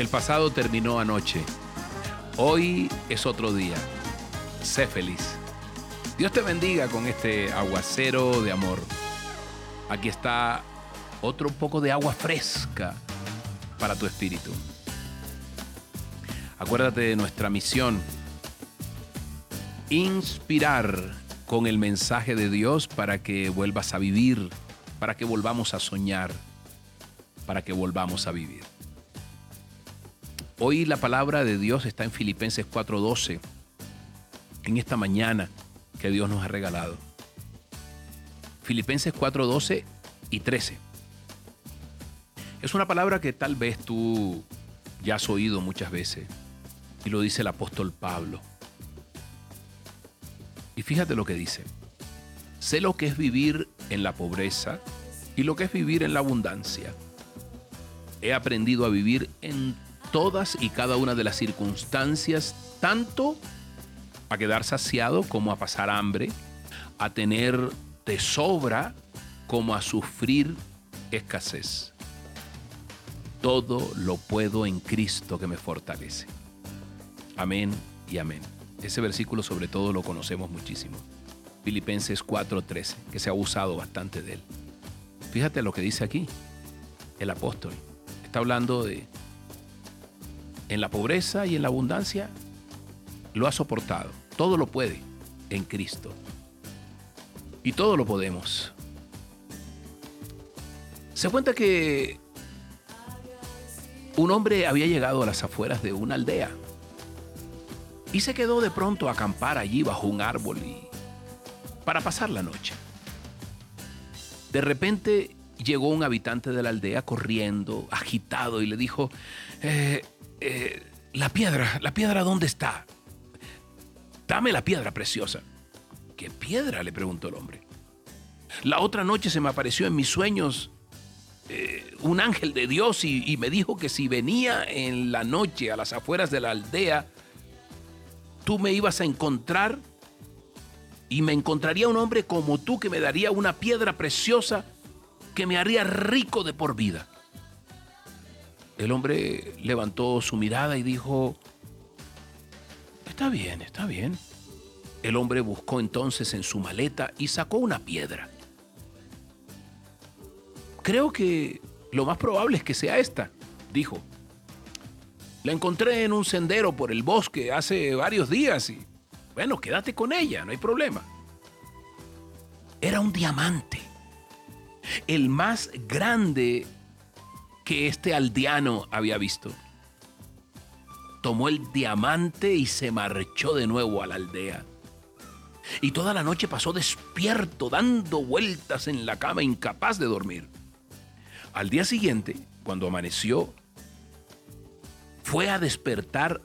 El pasado terminó anoche. Hoy es otro día. Sé feliz. Dios te bendiga con este aguacero de amor. Aquí está otro poco de agua fresca para tu espíritu. Acuérdate de nuestra misión. Inspirar con el mensaje de Dios para que vuelvas a vivir, para que volvamos a soñar, para que volvamos a vivir. Hoy la palabra de Dios está en Filipenses 4:12, en esta mañana que Dios nos ha regalado. Filipenses 4:12 y 13. Es una palabra que tal vez tú ya has oído muchas veces y lo dice el apóstol Pablo. Y fíjate lo que dice. Sé lo que es vivir en la pobreza y lo que es vivir en la abundancia. He aprendido a vivir en todas y cada una de las circunstancias, tanto a quedar saciado como a pasar hambre, a tener de sobra como a sufrir escasez. Todo lo puedo en Cristo que me fortalece. Amén y amén. Ese versículo sobre todo lo conocemos muchísimo. Filipenses 4:13, que se ha usado bastante de él. Fíjate lo que dice aquí el apóstol. Está hablando de en la pobreza y en la abundancia, lo ha soportado. Todo lo puede en Cristo. Y todo lo podemos. Se cuenta que un hombre había llegado a las afueras de una aldea y se quedó de pronto a acampar allí bajo un árbol para pasar la noche. De repente llegó un habitante de la aldea corriendo, agitado, y le dijo, eh, eh, la piedra, la piedra, ¿dónde está? Dame la piedra preciosa. ¿Qué piedra? le preguntó el hombre. La otra noche se me apareció en mis sueños eh, un ángel de Dios y, y me dijo que si venía en la noche a las afueras de la aldea, tú me ibas a encontrar y me encontraría un hombre como tú que me daría una piedra preciosa que me haría rico de por vida. El hombre levantó su mirada y dijo, está bien, está bien. El hombre buscó entonces en su maleta y sacó una piedra. Creo que lo más probable es que sea esta, dijo. La encontré en un sendero por el bosque hace varios días y, bueno, quédate con ella, no hay problema. Era un diamante, el más grande que este aldeano había visto. Tomó el diamante y se marchó de nuevo a la aldea. Y toda la noche pasó despierto, dando vueltas en la cama, incapaz de dormir. Al día siguiente, cuando amaneció, fue a despertar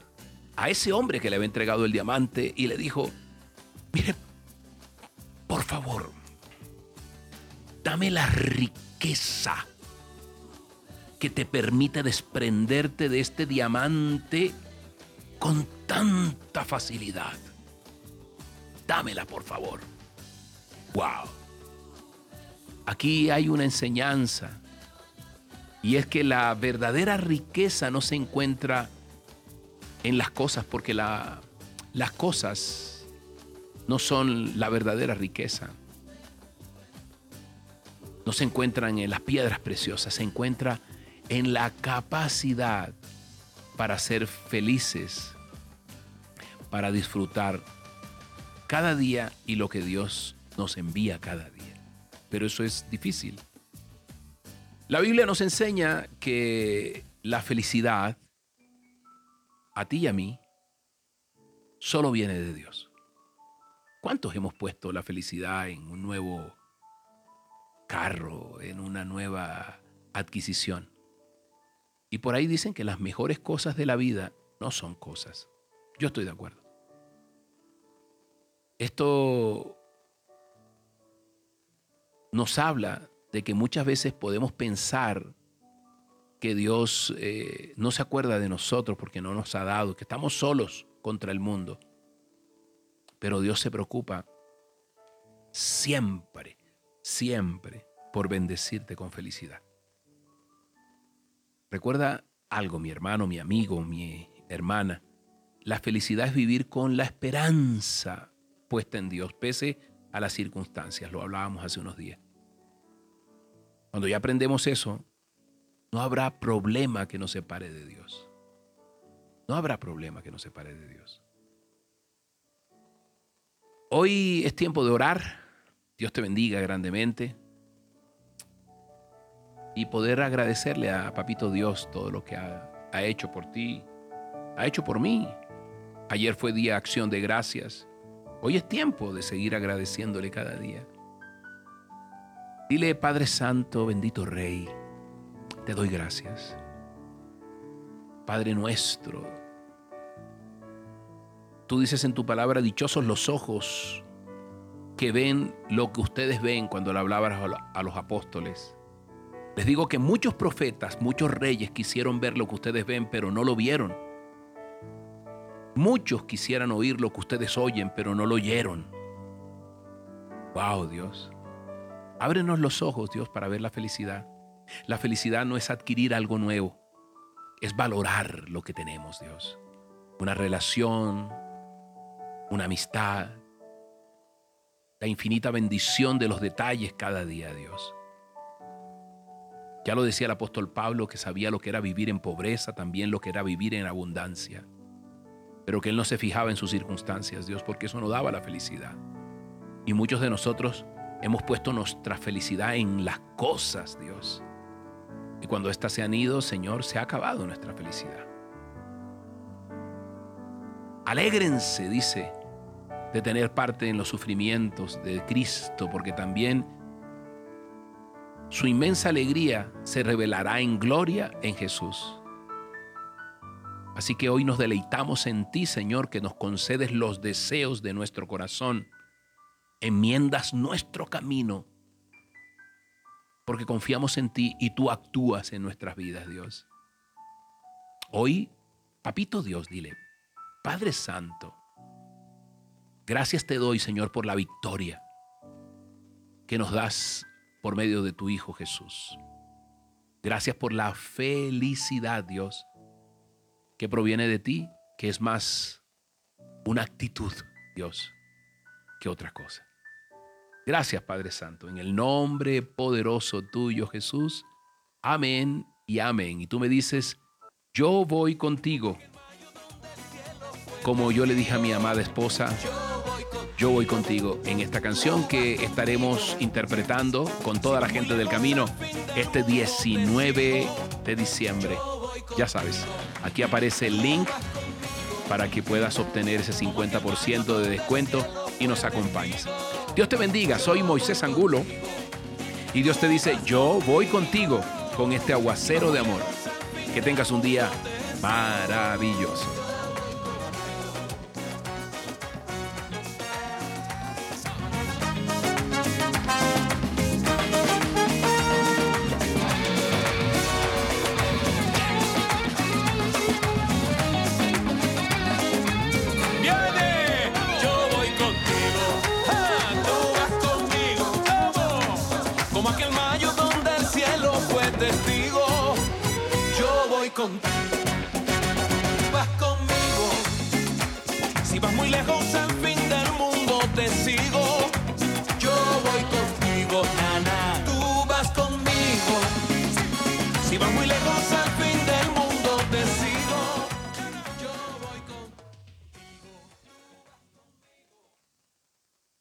a ese hombre que le había entregado el diamante y le dijo, mire, por favor, dame la riqueza que te permite desprenderte de este diamante con tanta facilidad. Dámela, por favor. ¡Wow! Aquí hay una enseñanza. Y es que la verdadera riqueza no se encuentra en las cosas, porque la, las cosas no son la verdadera riqueza. No se encuentran en las piedras preciosas, se encuentra en la capacidad para ser felices, para disfrutar cada día y lo que Dios nos envía cada día. Pero eso es difícil. La Biblia nos enseña que la felicidad a ti y a mí solo viene de Dios. ¿Cuántos hemos puesto la felicidad en un nuevo carro, en una nueva adquisición? Y por ahí dicen que las mejores cosas de la vida no son cosas. Yo estoy de acuerdo. Esto nos habla de que muchas veces podemos pensar que Dios eh, no se acuerda de nosotros porque no nos ha dado, que estamos solos contra el mundo. Pero Dios se preocupa siempre, siempre por bendecirte con felicidad. Recuerda algo, mi hermano, mi amigo, mi hermana. La felicidad es vivir con la esperanza puesta en Dios, pese a las circunstancias. Lo hablábamos hace unos días. Cuando ya aprendemos eso, no habrá problema que nos separe de Dios. No habrá problema que nos separe de Dios. Hoy es tiempo de orar. Dios te bendiga grandemente. Y poder agradecerle a Papito Dios todo lo que ha, hecho por ti, ha hecho por mí. Ayer fue día de acción de gracias. Hoy es tiempo de seguir agradeciéndole cada día. Dile, Padre Santo, bendito Rey, te doy gracias. Padre nuestro, tú dices en tu palabra, dichosos los ojos que ven lo que ustedes ven cuando le hablabas a los apóstoles. Les digo que muchos profetas, muchos reyes quisieron ver lo que ustedes ven, pero no lo vieron. Muchos quisieran oír lo que ustedes oyen, pero no lo oyeron. Wow, Dios. Ábrenos los ojos, Dios, para ver la felicidad. La felicidad no es adquirir algo nuevo, es valorar lo que tenemos, Dios. Una relación, una amistad, la infinita bendición de los detalles cada día, Dios. Ya lo decía el apóstol Pablo, que sabía lo que era vivir en pobreza, también lo que era vivir en abundancia, pero que él no se fijaba en sus circunstancias, Dios, porque eso no daba la felicidad. Y muchos de nosotros hemos puesto nuestra felicidad en las cosas, Dios. Y cuando éstas se han ido, Señor, se ha acabado nuestra felicidad. Alégrense, dice, de tener parte en los sufrimientos de Cristo, porque también su inmensa alegría se revelará en gloria en Jesús. Así que hoy nos deleitamos en ti, Señor, que nos concedes los deseos de nuestro corazón, enmiendas nuestro camino porque confiamos en ti y tú actúas en nuestras vidas, Dios. Hoy, papito Dios, dile, Padre Santo, gracias te doy, Señor, por la victoria que nos das por medio de tu Hijo Jesús. Gracias por la felicidad, Dios, que proviene de ti, que es más una actitud, Dios, que otra cosa. Gracias Padre Santo, en el nombre poderoso tuyo Jesús. Amén y amén. Y tú me dices, yo voy contigo. Como yo le dije a mi amada esposa, yo voy contigo en esta canción que estaremos interpretando con toda la gente del camino este 19 de diciembre. Ya sabes, aquí aparece el link para que puedas obtener ese 50% de descuento y nos acompañes. Dios te bendiga, soy Moisés Angulo y Dios te dice, yo voy contigo con este aguacero de amor. Que tengas un día maravilloso. Contigo. Vas conmigo. Si vas muy lejos,